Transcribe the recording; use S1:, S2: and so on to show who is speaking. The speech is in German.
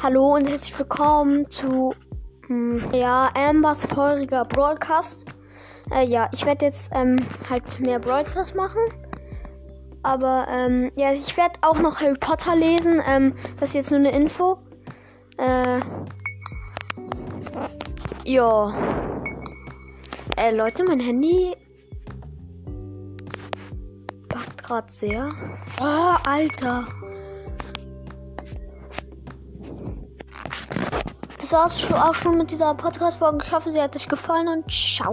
S1: Hallo und herzlich willkommen zu hm, ja, Ambers feuriger Broadcast. Äh, ja, ich werde jetzt ähm, halt mehr Broadcast machen. Aber ähm, ja, ich werde auch noch Harry Potter lesen. Ähm, das ist jetzt nur eine Info. Äh, ja. Äh, Leute, mein Handy backt gerade sehr. Oh, Alter. Das war's auch schon mit dieser Podcast-Folge. Ich hoffe, sie hat euch gefallen und ciao.